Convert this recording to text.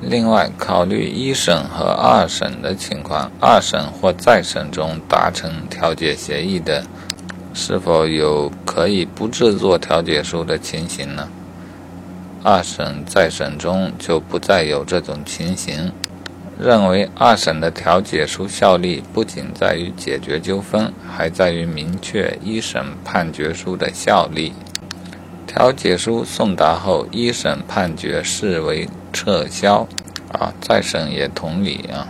另外，考虑一审和二审的情况，二审或再审中达成调解协议的，是否有可以不制作调解书的情形呢？二审再审中就不再有这种情形。认为二审的调解书效力不仅在于解决纠纷，还在于明确一审判决书的效力。调解书送达后，一审判决视为撤销，啊，再审也同理啊。